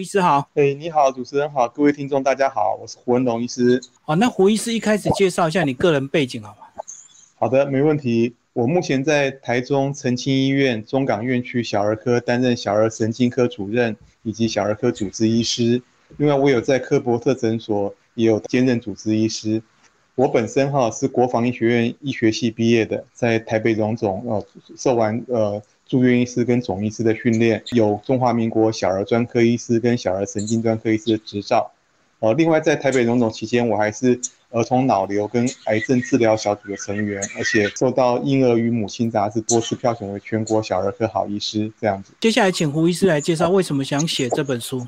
胡医师好。哎，你好，主持人好，各位听众大家好，我是胡文龙医师。好，那胡医师一开始介绍一下你个人背景好吗？好的，没问题。我目前在台中澄清医院中港院区小儿科担任小儿神经科主任以及小儿科主治医师。另外，我有在科博特诊所也有兼任主治医师。我本身哈是国防医学院医学系毕业的，在台北荣总呃受完呃住院医师跟总医师的训练，有中华民国小儿专科医师跟小儿神经专科医师的执照。呃，另外在台北荣总期间，我还是儿童脑瘤跟癌症治疗小组的成员，而且受到《婴儿与母亲》杂志多次票选为全国小儿科好医师这样子。接下来请胡医师来介绍为什么想写这本书。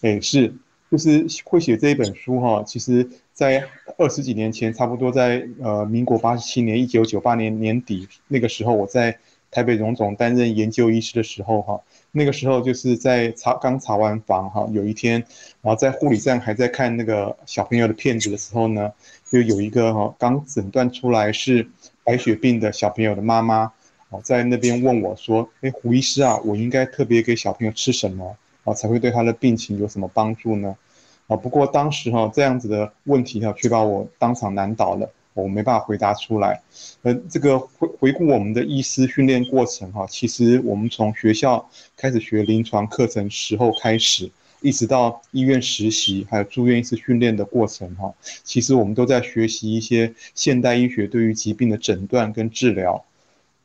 哎，是，就是会写这一本书哈，其实。在二十几年前，差不多在呃民国八十七年，一九九八年年底那个时候，我在台北荣总担任研究医师的时候，哈，那个时候就是在查刚查完房，哈，有一天，然后在护理站还在看那个小朋友的片子的时候呢，就有一个哈刚诊断出来是白血病的小朋友的妈妈，哦，在那边问我说，哎，胡医师啊，我应该特别给小朋友吃什么，啊，才会对他的病情有什么帮助呢？啊，不过当时哈这样子的问题哈，却把我当场难倒了，我没办法回答出来。呃，这个回回顾我们的医师训练过程哈，其实我们从学校开始学临床课程时候开始，一直到医院实习，还有住院医师训练的过程哈，其实我们都在学习一些现代医学对于疾病的诊断跟治疗。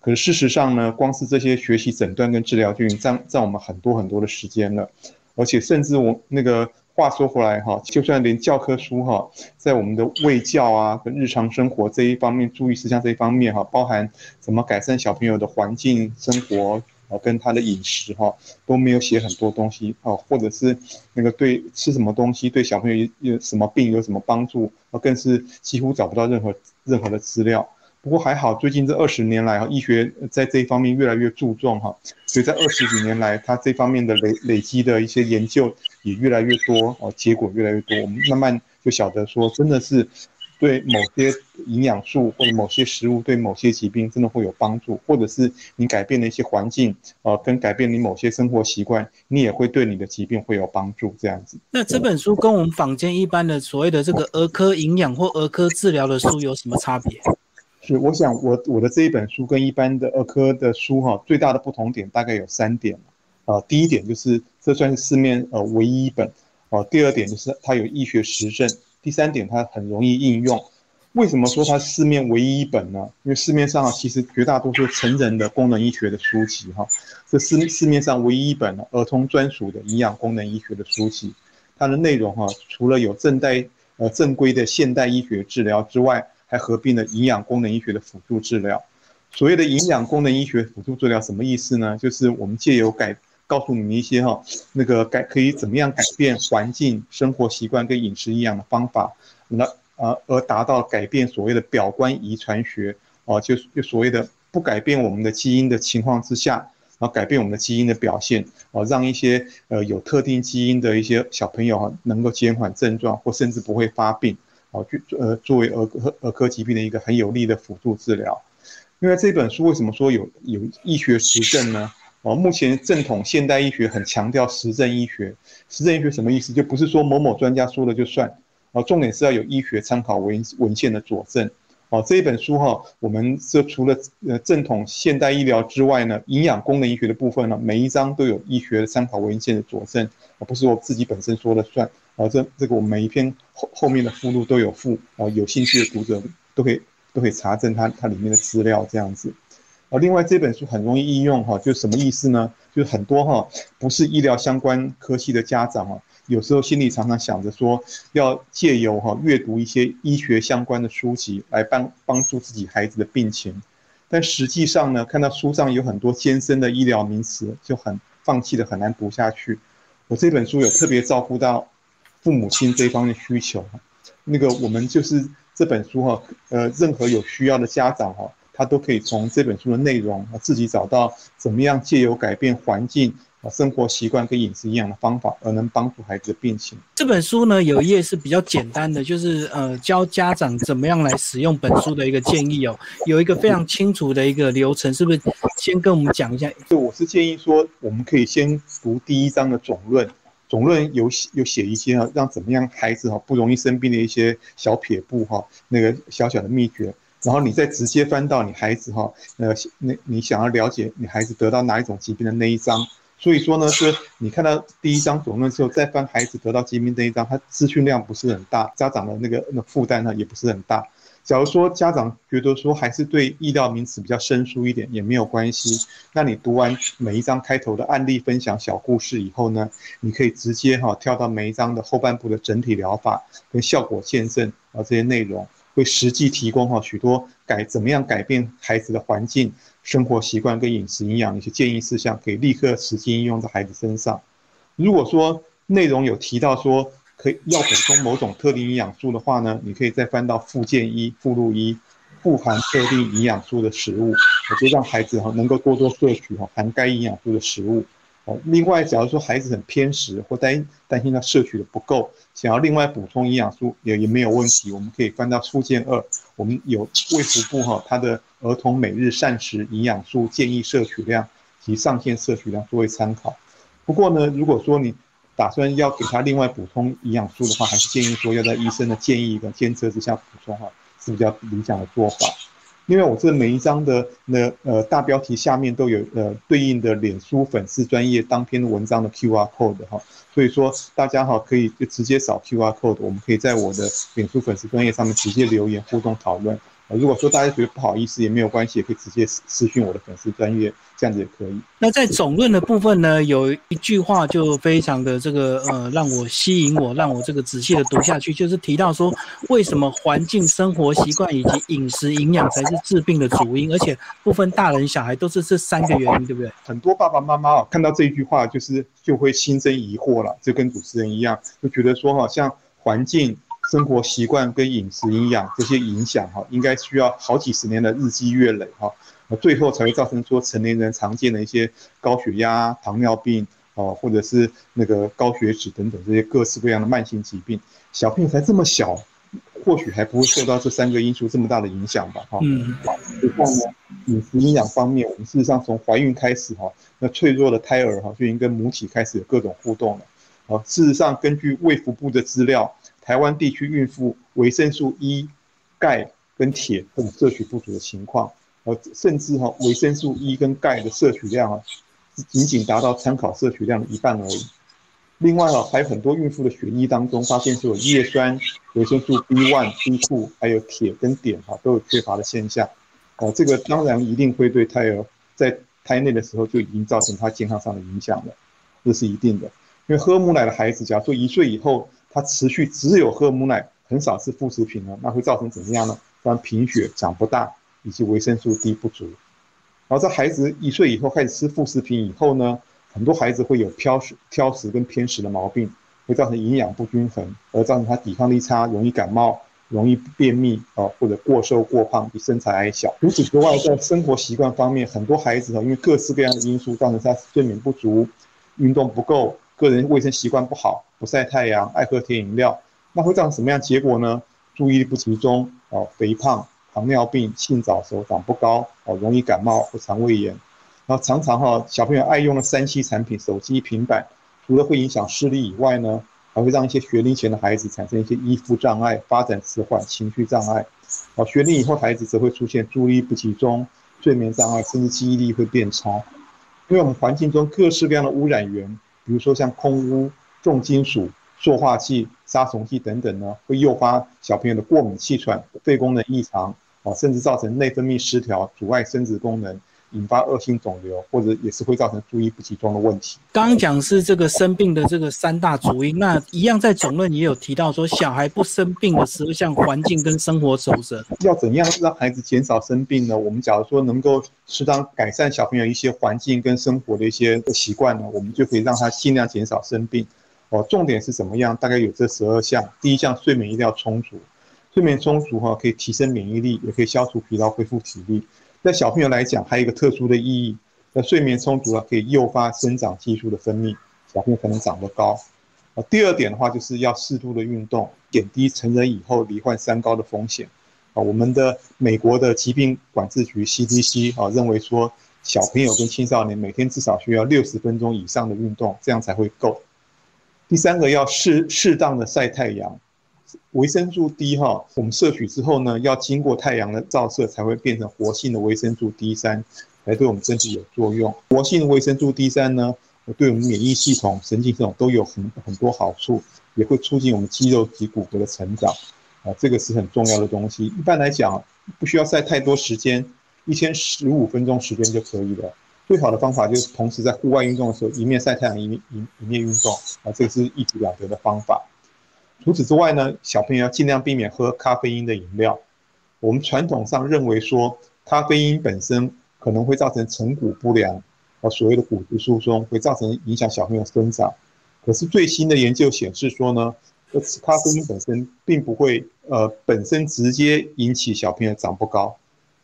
可是事实上呢，光是这些学习诊断跟治疗就已经占占我们很多很多的时间了，而且甚至我那个。话说回来哈，就算连教科书哈，在我们的卫教啊跟日常生活这一方面注意事项这一方面哈，包含怎么改善小朋友的环境生活啊，跟他的饮食哈，都没有写很多东西啊，或者是那个对吃什么东西对小朋友有什么病有什么帮助啊，更是几乎找不到任何任何的资料。不过还好，最近这二十年来哈，医学在这一方面越来越注重哈，所以在二十几年来，它这方面的累累积的一些研究也越来越多哦，结果越来越多，我们慢慢就晓得说，真的是对某些营养素或者某些食物对某些疾病真的会有帮助，或者是你改变了一些环境呃，跟改变你某些生活习惯，你也会对你的疾病会有帮助这样子。那这本书跟我们坊间一般的所谓的这个儿科营养或儿科治疗的书有什么差别？是，我想我我的这一本书跟一般的儿科的书哈，最大的不同点大概有三点啊，第一点就是这算是市面呃唯一一本，啊，第二点就是它有医学实证，第三点它很容易应用。为什么说它市面唯一一本呢？因为市面上其实绝大多数成人的功能医学的书籍哈，这市市面上唯一一本儿童专属的营养功能医学的书籍，它的内容哈，除了有正代呃正规的现代医学治疗之外，还合并了营养功能医学的辅助治疗。所谓的营养功能医学辅助治疗什么意思呢？就是我们借由改告诉你们一些哈，那个改可以怎么样改变环境、生活习惯跟饮食营养的方法，那呃而达到改变所谓的表观遗传学哦，就就所谓的不改变我们的基因的情况之下，然后改变我们的基因的表现哦，让一些呃有特定基因的一些小朋友哈能够减缓症状或甚至不会发病。好，就呃作为儿科儿科疾病的一个很有力的辅助治疗。因为这本书为什么说有有医学实证呢？哦，目前正统现代医学很强调实证医学。实证医学什么意思？就不是说某某专家说了就算。哦，重点是要有医学参考文文献的佐证。哦，这一本书哈，我们这除了呃正统现代医疗之外呢，营养功能医学的部分呢，每一章都有医学的参考文献的佐证，而不是我自己本身说了算。啊，这这个我们每一篇后后面的附录都有附，啊，有兴趣的读者都可以都可以查证它它里面的资料这样子。啊，另外这本书很容易应用哈，就什么意思呢？就是很多哈不是医疗相关科系的家长啊，有时候心里常常想着说，要借由哈阅读一些医学相关的书籍来帮帮助自己孩子的病情，但实际上呢，看到书上有很多艰深的医疗名词，就很放弃的很难读下去。我这本书有特别照顾到。父母亲这方面需求，那个我们就是这本书哈，呃，任何有需要的家长哈，他都可以从这本书的内容啊，自己找到怎么样借由改变环境啊、生活习惯跟饮食营养的方法，而能帮助孩子的病情。这本书呢，有一页是比较简单的，就是呃，教家长怎么样来使用本书的一个建议哦，有一个非常清楚的一个流程，是不是？先跟我们讲一下。就我是建议说，我们可以先读第一章的总论。总论有有写一些啊，让怎么样孩子哈不容易生病的一些小撇步哈，那个小小的秘诀，然后你再直接翻到你孩子哈，呃，那你想要了解你孩子得到哪一种疾病的那一章，所以说呢，是你看到第一章总论之后，再翻孩子得到疾病那一章，他资讯量不是很大，家长的那个那负担呢也不是很大。假如说家长觉得说还是对医疗名词比较生疏一点也没有关系，那你读完每一章开头的案例分享小故事以后呢，你可以直接哈跳到每一章的后半部的整体疗法跟效果见证啊这些内容，会实际提供哈许多改怎么样改变孩子的环境、生活习惯跟饮食营养一些建议事项，可以立刻实际应用在孩子身上。如果说内容有提到说，可以要补充某种特定营养素的话呢，你可以再翻到附件一附录一，富含特定营养素的食物，我就让孩子哈能够多多摄取哈含该营养素的食物。另外，假如说孩子很偏食或担担心他摄取的不够，想要另外补充营养素也也没有问题，我们可以翻到附件二，我们有卫福部哈他的儿童每日膳食营养素建议摄取量及上限摄取量作为参考。不过呢，如果说你打算要给他另外补充营养素的话，还是建议说要在医生的建议跟监测之下补充哈，是比较理想的做法。因为我这每一张的那呃大标题下面都有呃对应的脸书粉丝专业当篇文章的 Q R code 哈，所以说大家哈可以就直接扫 Q R code，我们可以在我的脸书粉丝专业上面直接留言互动讨论。如果说大家觉得不好意思也没有关系，也可以直接私私讯我的粉丝专业，这样子也可以。那在总论的部分呢，有一句话就非常的这个呃，让我吸引我，让我这个仔细的读下去，就是提到说，为什么环境、生活习惯以及饮食营养才是治病的主因，而且不分大人小孩都是这三个原因，对不对？很多爸爸妈妈啊，看到这一句话就是就会心生疑惑了，就跟主持人一样，就觉得说好，像环境。生活习惯跟饮食营养这些影响哈，应该需要好几十年的日积月累哈，呃，最后才会造成说成年人常见的一些高血压、糖尿病哦，或者是那个高血脂等等这些各式各样的慢性疾病。小朋友才这么小，或许还不会受到这三个因素这么大的影响吧？哈，嗯。另外呢，饮食营养方面，我们事实上从怀孕开始哈，那脆弱的胎儿哈就已经跟母体开始有各种互动了。啊，事实上根据卫福部的资料。台湾地区孕妇维生素 E、钙跟铁等摄取不足的情况，呃，甚至哈维生素 E 跟钙的摄取量啊，仅仅达到参考摄取量的一半而已。另外啊，还有很多孕妇的血液当中发现是有叶酸、维生素 B1、B2，还有铁跟碘哈都有缺乏的现象。哦，这个当然一定会对胎儿在胎内的时候就已经造成他健康上的影响了，这是一定的。因为喝母奶的孩子，假如说一岁以后，他持续只有喝母奶，很少吃副食品呢，那会造成怎么样呢？当然贫血、长不大，以及维生素 D 不足。然后在孩子一岁以后开始吃副食品以后呢，很多孩子会有挑食、挑食跟偏食的毛病，会造成营养不均衡，而造成他抵抗力差，容易感冒、容易便秘啊，或者过瘦过胖，比身材矮小。除此之外，在生活习惯方面，很多孩子啊，因为各式各样的因素，造成他睡眠不足、运动不够、个人卫生习惯不好。不晒太阳，爱喝甜饮料，那会造成什么样结果呢？注意力不集中，哦，肥胖、糖尿病、性早熟、长不高，哦，容易感冒或肠胃炎。然后常常哈，小朋友爱用的三 C 产品，手机、平板，除了会影响视力以外呢，还会让一些学龄前的孩子产生一些依附障碍、发展迟缓、情绪障碍。哦，学龄以后孩子则会出现注意力不集中、睡眠障碍，甚至记忆力会变差。因为我们环境中各式各样的污染源，比如说像空污。重金属、塑化剂、杀虫剂等等呢，会诱发小朋友的过敏、气喘、肺功能异常，啊，甚至造成内分泌失调，阻碍生殖功能。引发恶性肿瘤，或者也是会造成注意不集中的问题。刚刚讲是这个生病的这个三大主因，那一样在总论也有提到说，小孩不生病的时候，像环境跟生活守则，要怎样让孩子减少生病呢？我们假如说能够适当改善小朋友一些环境跟生活的一些习惯呢，我们就可以让他尽量减少生病。哦，重点是怎么样？大概有这十二项。第一项，睡眠一定要充足，睡眠充足哈，可以提升免疫力，也可以消除疲劳，恢复体力。在小朋友来讲，还有一个特殊的意义，那睡眠充足了，可以诱发生长激素的分泌，小朋友可能长得高。啊，第二点的话，就是要适度的运动，减低成人以后罹患三高的风险。啊，我们的美国的疾病管制局 CDC 啊，认为说小朋友跟青少年每天至少需要六十分钟以上的运动，这样才会够。第三个要适适当的晒太阳。维生素 D 哈，我们摄取之后呢，要经过太阳的照射才会变成活性的维生素 D 三，来对我们身体有作用。活性的维生素 D 三呢，对我们免疫系统、神经系统都有很很多好处，也会促进我们肌肉及骨骼的成长。啊，这个是很重要的东西。一般来讲，不需要晒太多时间，一天十五分钟时间就可以了。最好的方法就是同时在户外运动的时候，一面晒太阳，一面一一面运动。啊，这个是一举两得的方法。除此之外呢，小朋友要尽量避免喝咖啡因的饮料。我们传统上认为说，咖啡因本身可能会造成成骨不良，啊，所谓的骨质疏松，会造成影响小朋友生长。可是最新的研究显示说呢，吃咖啡因本身并不会，呃，本身直接引起小朋友长不高，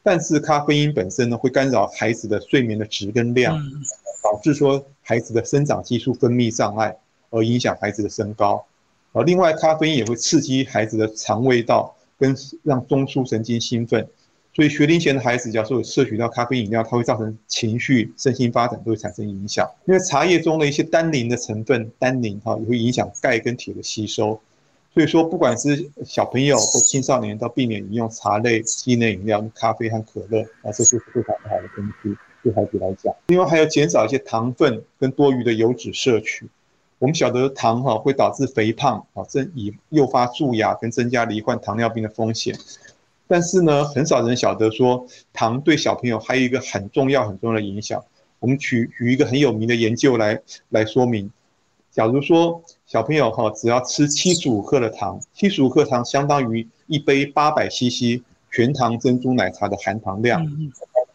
但是咖啡因本身呢，会干扰孩子的睡眠的质跟量，导致说孩子的生长激素分泌障碍，而影响孩子的身高。而另外，咖啡因也会刺激孩子的肠胃道，跟让中枢神经兴奋，所以学龄前的孩子，假如摄取到咖啡饮料，它会造成情绪、身心发展都会产生影响。因为茶叶中的一些单宁的成分，单宁哈也会影响钙跟铁的吸收，所以说不管是小朋友或青少年，都避免饮用茶类、机内饮料、咖啡和可乐啊，这是非常不好的东西，对孩子来讲。另外还要减少一些糖分跟多余的油脂摄取。我们晓得糖哈会导致肥胖啊，增以诱发蛀牙跟增加罹患糖尿病的风险。但是呢，很少人晓得说糖对小朋友还有一个很重要很重要的影响。我们举举一个很有名的研究来来说明。假如说小朋友哈只要吃七十五克的糖，七十五克糖相当于一杯八百 CC 全糖珍珠奶茶的含糖量，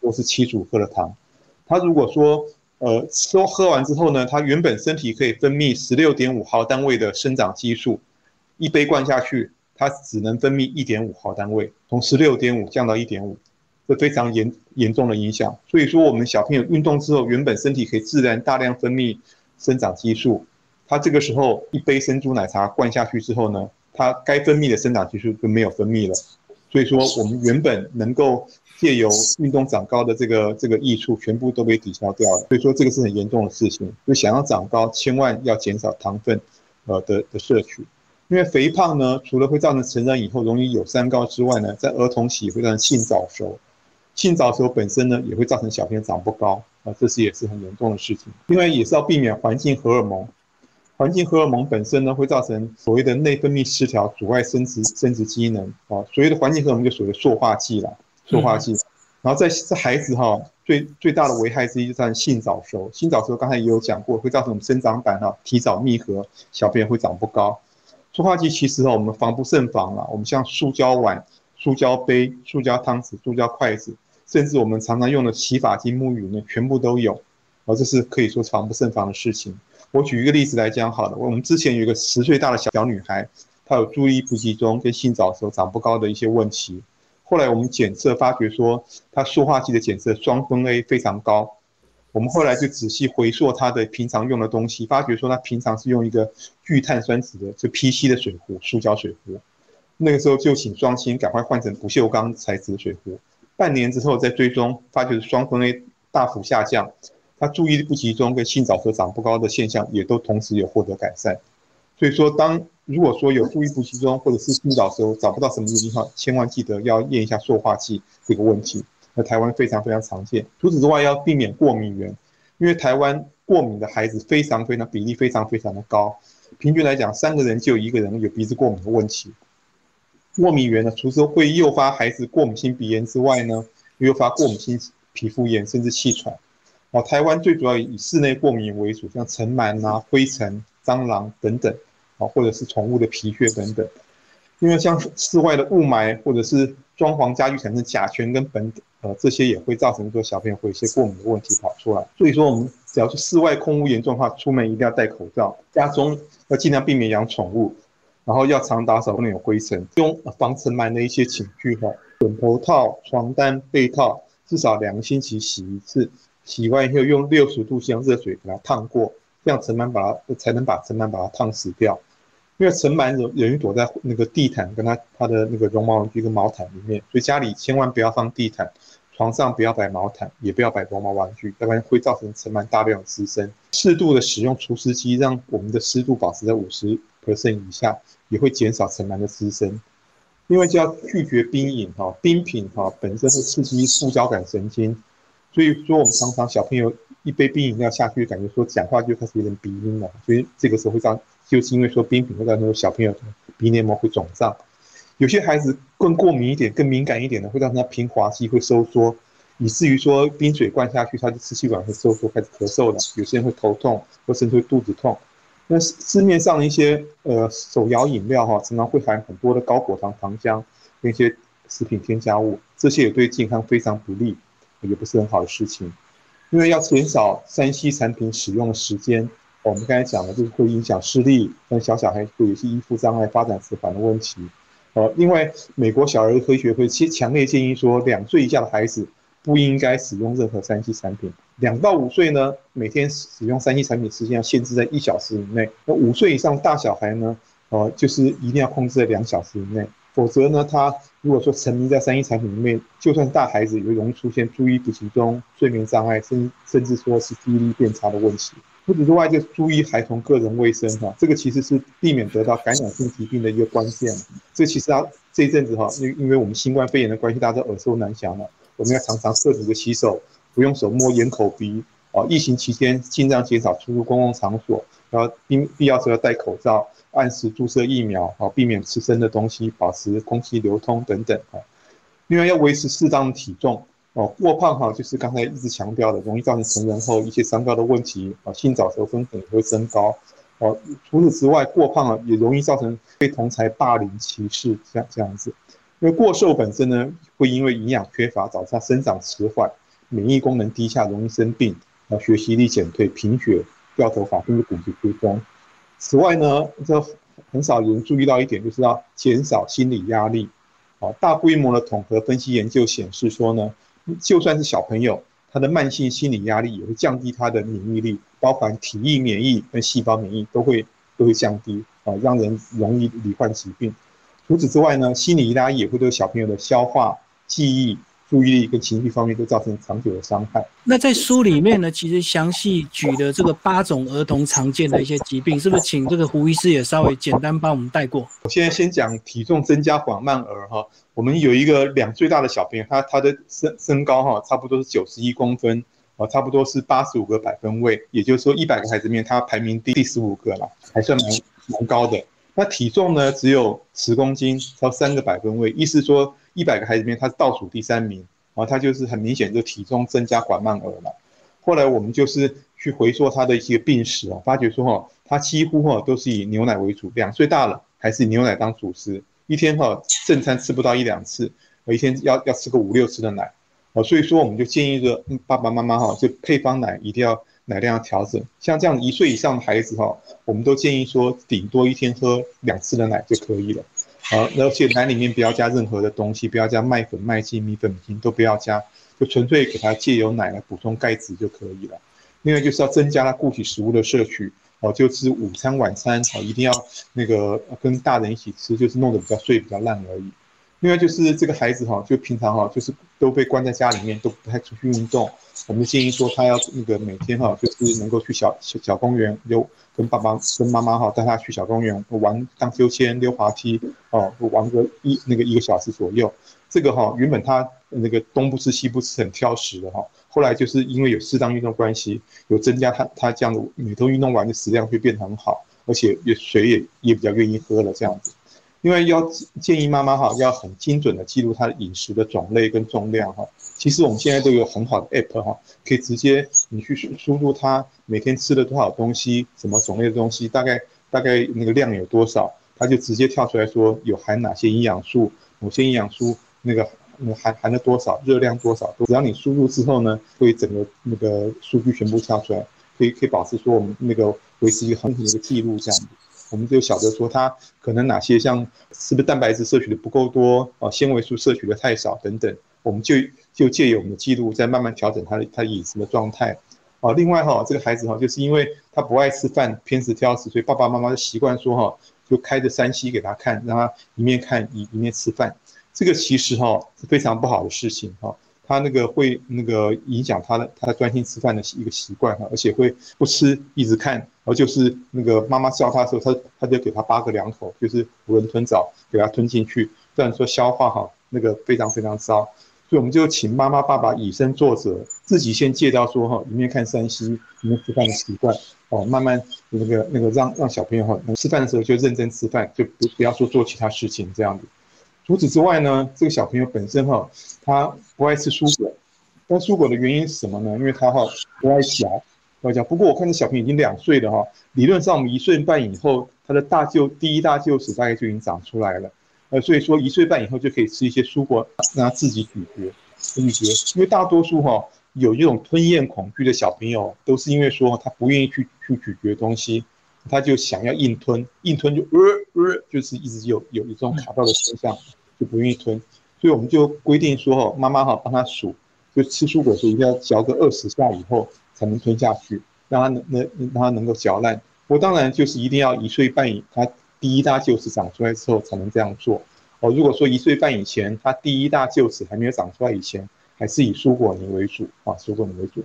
都是七十五克的糖。他如果说呃，说喝完之后呢，他原本身体可以分泌十六点五毫单位的生长激素，一杯灌下去，它只能分泌一点五毫单位，从十六点五降到一点五，这非常严严重的影响。所以说，我们小朋友运动之后，原本身体可以自然大量分泌生长激素，他这个时候一杯珍珠奶茶灌下去之后呢，他该分泌的生长激素就没有分泌了。所以说，我们原本能够借由运动长高的这个这个益处，全部都被抵消掉了。所以说，这个是很严重的事情。就想要长高，千万要减少糖分，呃的的摄取。因为肥胖呢，除了会造成成人以后容易有三高之外呢，在儿童期会造成性早熟。性早熟本身呢，也会造成小朋友长不高啊，这是也是很严重的事情。另外，也是要避免环境荷尔蒙。环境荷尔蒙本身呢，会造成所谓的内分泌失调，阻碍生殖生殖机能啊。所谓的环境荷尔蒙就属于塑化剂了，塑化剂。然后在在孩子哈，最最大的危害之一就是性早熟。性早熟刚才也有讲过，会造成我们生长板哈提早闭合，小朋友会长不高。塑化剂其实哈我们防不胜防了，我们像塑胶碗、塑胶杯、塑胶汤匙、塑胶筷子，甚至我们常常用的洗发精、沐浴乳呢，全部都有。啊，这是可以说防不胜防的事情。我举一个例子来讲好了，我们之前有一个十岁大的小小女孩，她有注意不集中跟性早熟、长不高的一些问题。后来我们检测发觉说，他塑化剂的检测双酚 A 非常高。我们后来就仔细回溯他的平常用的东西，发觉说他平常是用一个聚碳酸酯的就 PC 的水壶，塑胶水壶。那个时候就请双亲赶快换成不锈钢材质的水壶。半年之后再追踪，发觉双酚 A 大幅下降。他注意力不集中跟性早熟长不高的现象也都同时有获得改善，所以说当如果说有注意不集中或者是性早熟找不到什么原因哈，千万记得要验一下塑化剂这个问题。那台湾非常非常常见。除此之外要避免过敏源，因为台湾过敏的孩子非常非常比例非常非常的高，平均来讲三个人就一个人有鼻子过敏的问题。过敏源呢，除了会诱发孩子过敏性鼻炎之外呢，又诱发过敏性皮肤炎甚至气喘。哦，台湾最主要以室内过敏为主，像尘螨啊、灰尘、蟑螂等等，或者是宠物的皮屑等等。因为像室外的雾霾或者是装潢家具产生甲醛跟苯，呃，这些也会造成说小朋友会有一些过敏的问题跑出来。所以说，我们只要是室外空污严重的话，出门一定要戴口罩，家中要尽量避免养宠物，然后要常打扫，不能有灰尘，用防尘螨的一些寝具哈，枕头套、床单、被套，至少两个星期洗一次。洗完以后用六十度向热水给它烫过，这样尘螨把它才能把尘螨把它烫死掉。因为尘螨容容易躲在那个地毯跟它它的那个绒毛玩具跟毛毯里面，所以家里千万不要放地毯，床上不要摆毛毯，也不要摆绒毛玩具，要不然会造成尘螨大量滋生。适度的使用除湿机，让我们的湿度保持在五十 percent 以下，也会减少尘螨的滋生。另外就要拒绝冰饮哈，冰品哈本身会刺激副交感神经，所以说我们常常小朋友一杯冰饮料下去，感觉说讲话就开始有点鼻音了，所以这个时候会让就是因为说冰品会造成小朋友鼻黏膜会肿胀。有些孩子更过敏一点、更敏感一点的，会让他平滑肌会收缩，以至于说冰水灌下去，他的支气管会收缩，开始咳嗽了。有些人会头痛，或甚至会肚子痛。那市面上一些呃手摇饮料哈，常常会含很多的高果糖糖浆那些食品添加物，这些也对健康非常不利，也不是很好的事情。因为要减少三 C 产品使用的时间，我们刚才讲的就是会影响视力，跟小小孩会有一些依附障碍、发展迟缓的问题。呃，另外，美国小儿科学会其实强烈建议说，两岁以下的孩子不应该使用任何三 C 产品。两到五岁呢，每天使用三 C 产品时间要限制在一小时以内。那五岁以上大小孩呢，呃，就是一定要控制在两小时以内。否则呢，他如果说沉迷在三一产品里面，就算大孩子也容易出现注意不集中、睡眠障碍，甚甚至说是记忆力变差的问题。除此之外，就注意孩童个人卫生哈，这个其实是避免得到感染性疾病的一个关键。这其实啊，这一阵子哈，因因为我们新冠肺炎的关系，大家都耳熟能详了。我们要常常彻底的洗手，不用手摸眼、口、鼻。啊，疫情期间尽量减少出入公共场所，然后必必要时要戴口罩，按时注射疫苗，啊，避免吃生的东西，保持空气流通等等啊。另外要维持适当的体重。哦，过胖哈，就是刚才一直强调的，容易造成成人后一些三高的问题啊，性早熟风险也会升高。哦，除此之外，过胖啊也容易造成被同才霸凌歧视，这样这样子。因为过瘦本身呢，会因为营养缺乏，导致他生长迟缓，免疫功能低下，容易生病，啊，学习力减退，贫血，掉头发，甚至骨质疏松。此外呢，这很少有人注意到一点，就是要减少心理压力。啊，大规模的统合分析研究显示说呢。就算是小朋友，他的慢性心理压力也会降低他的免疫力，包含体液免疫跟细胞免疫都会都会降低啊，让人容易罹患疾病。除此之外呢，心理压力也会对小朋友的消化、记忆。注意力跟情绪方面都造成长久的伤害。那在书里面呢，其实详细举的这个八种儿童常见的一些疾病，是不是请这个胡医师也稍微简单帮我们带过？我现在先讲体重增加缓慢儿哈，我们有一个两岁大的小朋友，他他的身身高哈，差不多是九十一公分，啊，差不多是八十五个百分位，也就是说一百个孩子里面他排名第第十五个了，还算蛮蛮高的。那体重呢，只有十公斤，超三个百分位，意思说。一百个孩子里面，他是倒数第三名，然后他就是很明显就体重增加缓慢而来。后来我们就是去回溯他的一些病史啊，发觉说哈，他几乎哈都是以牛奶为主，两岁大了还是以牛奶当主食，一天哈正餐吃不到一两次，一天要要吃个五六次的奶，哦，所以说我们就建议说爸爸妈妈哈，就配方奶一定要奶量要调整，像这样一岁以上的孩子哈，我们都建议说顶多一天喝两次的奶就可以了。好，而且奶里面不要加任何的东西，不要加麦粉、麦精、米粉、米都不要加，就纯粹给他借由奶来补充钙质就可以了。另外就是要增加他固体食物的摄取，哦，就是午餐、晚餐哦，一定要那个跟大人一起吃，就是弄得比较碎、比较烂而已。另外就是这个孩子哈，就平常哈，就是都被关在家里面，都不太出去运动。我们建议说他要那个每天哈，就是能够去小小小公园溜。跟爸爸、跟妈妈哈，带他去小公园玩荡秋千、溜滑梯哦，玩个一那个一个小时左右。这个哈，原本他那个东不吃西不吃，很挑食的哈。后来就是因为有适当运动关系，有增加他他这样的每天运动完的食量会变得很好，而且也水也也比较愿意喝了这样子。因为要建议妈妈哈，要很精准的记录她的饮食的种类跟重量哈。其实我们现在都有很好的 app 哈，可以直接你去输输入她每天吃了多少东西，什么种类的东西，大概大概那个量有多少，它就直接跳出来说有含哪些营养素，某些营养素那个含含了多少，热量多少，只要你输入之后呢，会整个那个数据全部跳出来，可以可以保持说我们那个维持一个恒平的一个记录这样子。我们就晓得说它可能哪些像是不是蛋白质摄取的不够多啊，纤维素摄取的太少等等，我们就就借由我们的记录，再慢慢调整他的他饮食的状态啊。另外哈，这个孩子哈，就是因为他不爱吃饭，偏食挑食，所以爸爸妈妈就习惯说哈，就开着三 C 给他看，让他一面看一一面吃饭。这个其实哈是非常不好的事情哈。他那个会那个影响他的他专心吃饭的一个习惯哈，而且会不吃一直看，然后就是那个妈妈教他的时候，他他就给他扒个两口，就是囫囵吞枣给他吞进去，虽然说消化哈那个非常非常糟。所以我们就请妈妈、爸爸以身作则，自己先戒掉说哈，一面看山西，一面吃饭的习惯哦，慢慢那个那个让让小朋友哈，吃饭的时候就认真吃饭，就不不要说做其他事情这样子。除此之外呢，这个小朋友本身哈，他不爱吃蔬果，但蔬果的原因是什么呢？因为他哈不爱嚼，不爱嚼。不过我看这小朋友已经两岁了哈，理论上我们一岁半以后，他的大臼第一大臼齿大概就已经长出来了。呃，所以说一岁半以后就可以吃一些蔬果，让他自己咀嚼、咀嚼。因为大多数哈有这种吞咽恐惧的小朋友，都是因为说他不愿意去去咀嚼东西，他就想要硬吞，硬吞就呃呃，就是一直有有一种卡到的现象，就不愿意吞。所以我们就规定说哈，妈妈哈帮他数，就吃蔬果的时候一定要嚼个二十下以后才能吞下去，让他能能让他能够嚼烂。我当然就是一定要一岁半以他。第一大臼齿长出来之后才能这样做哦。如果说一岁半以前，他第一大臼齿还没有长出来以前，还是以蔬果泥为主啊，蔬果泥为主。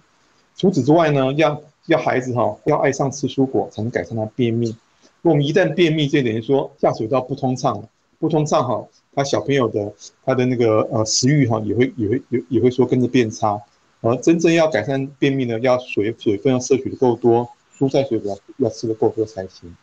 除此之外呢，要要孩子哈要爱上吃蔬果，才能改善他便秘。我们一旦便秘，就等于说下水道不通畅，不通畅哈，他小朋友的他的那个呃食欲哈也会也会也也会说跟着变差。而真正要改善便秘呢，要水水分要摄取的够多，蔬菜水果要吃的够多才行。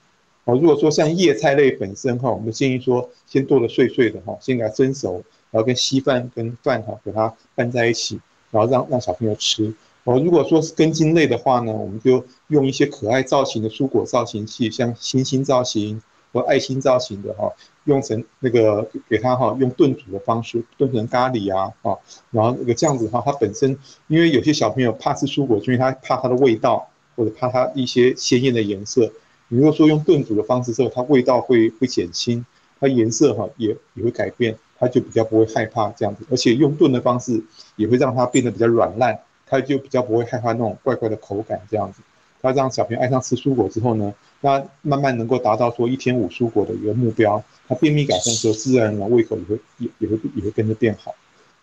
哦，如果说像叶菜类本身哈，我们建议说先剁的碎碎的哈，先给它蒸熟，然后跟稀饭跟饭哈给它拌在一起，然后让让小朋友吃。哦，如果说是根茎类的话呢，我们就用一些可爱造型的蔬果造型器，像星星造型或爱心造型的哈，用成那个给它哈，用炖煮的方式炖成咖喱啊啊，然后那个这样子的话，它本身因为有些小朋友怕吃蔬果，因为他怕它的味道或者怕它一些鲜艳的颜色。你如果说用炖煮的方式之后，它味道会会减轻，它颜色哈也也会改变，它就比较不会害怕这样子，而且用炖的方式也会让它变得比较软烂，他就比较不会害怕那种怪怪的口感这样子。他让小朋友爱上吃蔬果之后呢，那慢慢能够达到说一天五蔬果的一个目标，他便秘改善之后，自然而然胃口也会也也会也会跟着变好。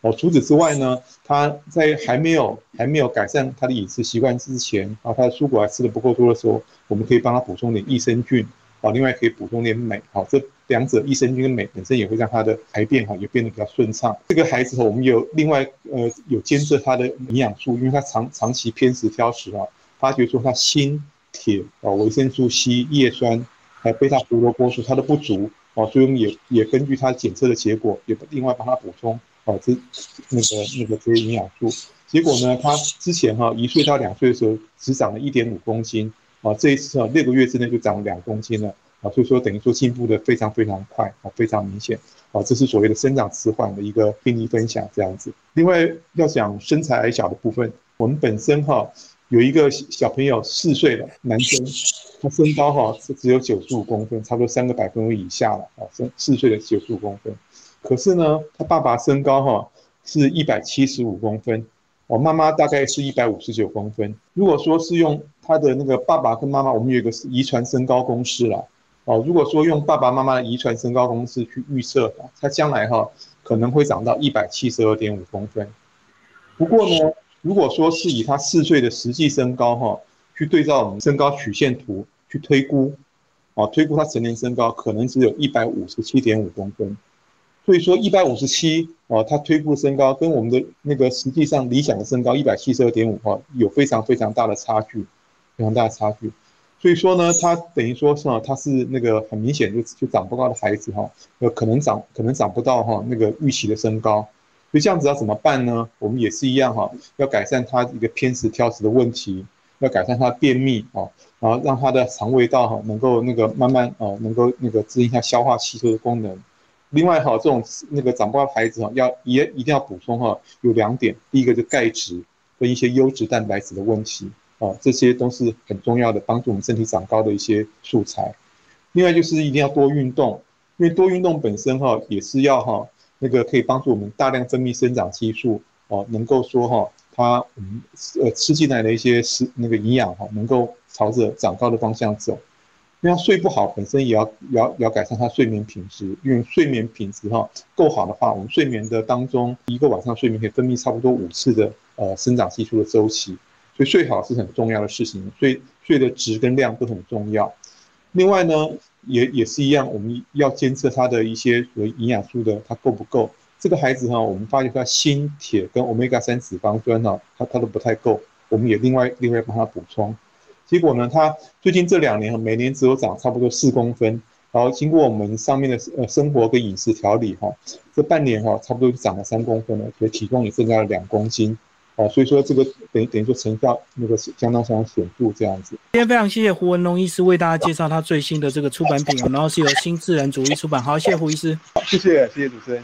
哦，除此之外呢，他在还没有还没有改善他的饮食习惯之前，啊，他的蔬果还吃的不够多的时候，我们可以帮他补充点益生菌，啊，另外可以补充点镁，好，这两者益生菌跟镁本身也会让他的排便哈也变得比较顺畅。这个孩子哈，我们有另外呃有监测他的营养素，因为他长长期偏食挑食啊，发觉说他锌、铁、啊维生素 C、叶酸还有贝塔胡萝卜素它的不足，哦，所以我们也也根据他检测的结果，也另外帮他补充。啊，这那个那个这些营养素，结果呢，他之前哈一岁到两岁的时候只长了一点五公斤，啊，这一次啊六个月之内就长了两公斤了，啊，所以说等于说进步的非常非常快，啊，非常明显，啊，这是所谓的生长迟缓的一个病例分享这样子。另外要讲身材矮小的部分，我们本身哈有一个小朋友四岁的男生，他身高哈是只有九十五公分，差不多三个百分位以下了，啊，四四岁的九十五公分。可是呢，他爸爸身高哈是一百七十五公分，我妈妈大概是一百五十九公分。如果说是用他的那个爸爸跟妈妈，我们有一个遗传身高公式啦。哦，如果说用爸爸妈妈的遗传身高公式去预测，他将来哈可能会长到一百七十二点五公分。不过呢，如果说是以他四岁的实际身高哈去对照我们身高曲线图去推估，哦，推估他成年身高可能只有一百五十七点五公分。所以说一百五十七哦，他推估身高跟我们的那个实际上理想的身高一百七十二点五哈，有非常非常大的差距，非常大的差距。所以说呢，他等于说是啊，他是那个很明显就就长不高的孩子哈，呃，可能长可能长不到哈那个预期的身高。所以这样子要怎么办呢？我们也是一样哈，要改善他一个偏食挑食的问题，要改善他便秘啊，然后让他的肠胃道哈能够那个慢慢啊能够那个支应下消化吸收的功能。另外哈，这种那个长不高的孩子哈，要也一定要补充哈，有两点，第一个就钙质跟一些优质蛋白质的问题啊，这些都是很重要的，帮助我们身体长高的一些素材。另外就是一定要多运动，因为多运动本身哈，也是要哈，那个可以帮助我们大量分泌生长激素哦，能够说哈，它我们呃吃进来的一些食那个营养哈，能够朝着长高的方向走。因为睡不好，本身也要要要改善他睡眠品质，因为睡眠品质哈够好的话，我们睡眠的当中一个晚上睡眠可以分泌差不多五次的呃生长激素的周期，所以睡好是很重要的事情，睡睡的质跟量都很重要。另外呢，也也是一样，我们要监测他的一些所谓营养素的它够不够。这个孩子哈，我们发现他锌、铁跟欧米伽三脂肪酸哈，他他都不太够，我们也另外另外帮他补充。结果呢，他最近这两年每年只有长差不多四公分，然后经过我们上面的呃生活跟饮食调理哈，这半年哈差不多就长了三公分了，所以体重也增加了两公斤。哦，所以说这个等于等于说成效那个相当相当显著这样子。今天非常谢谢胡文龙医师为大家介绍他最新的这个出版品啊，然后是由新自然主义出版。好，谢谢胡医师。好，谢谢谢谢主持人。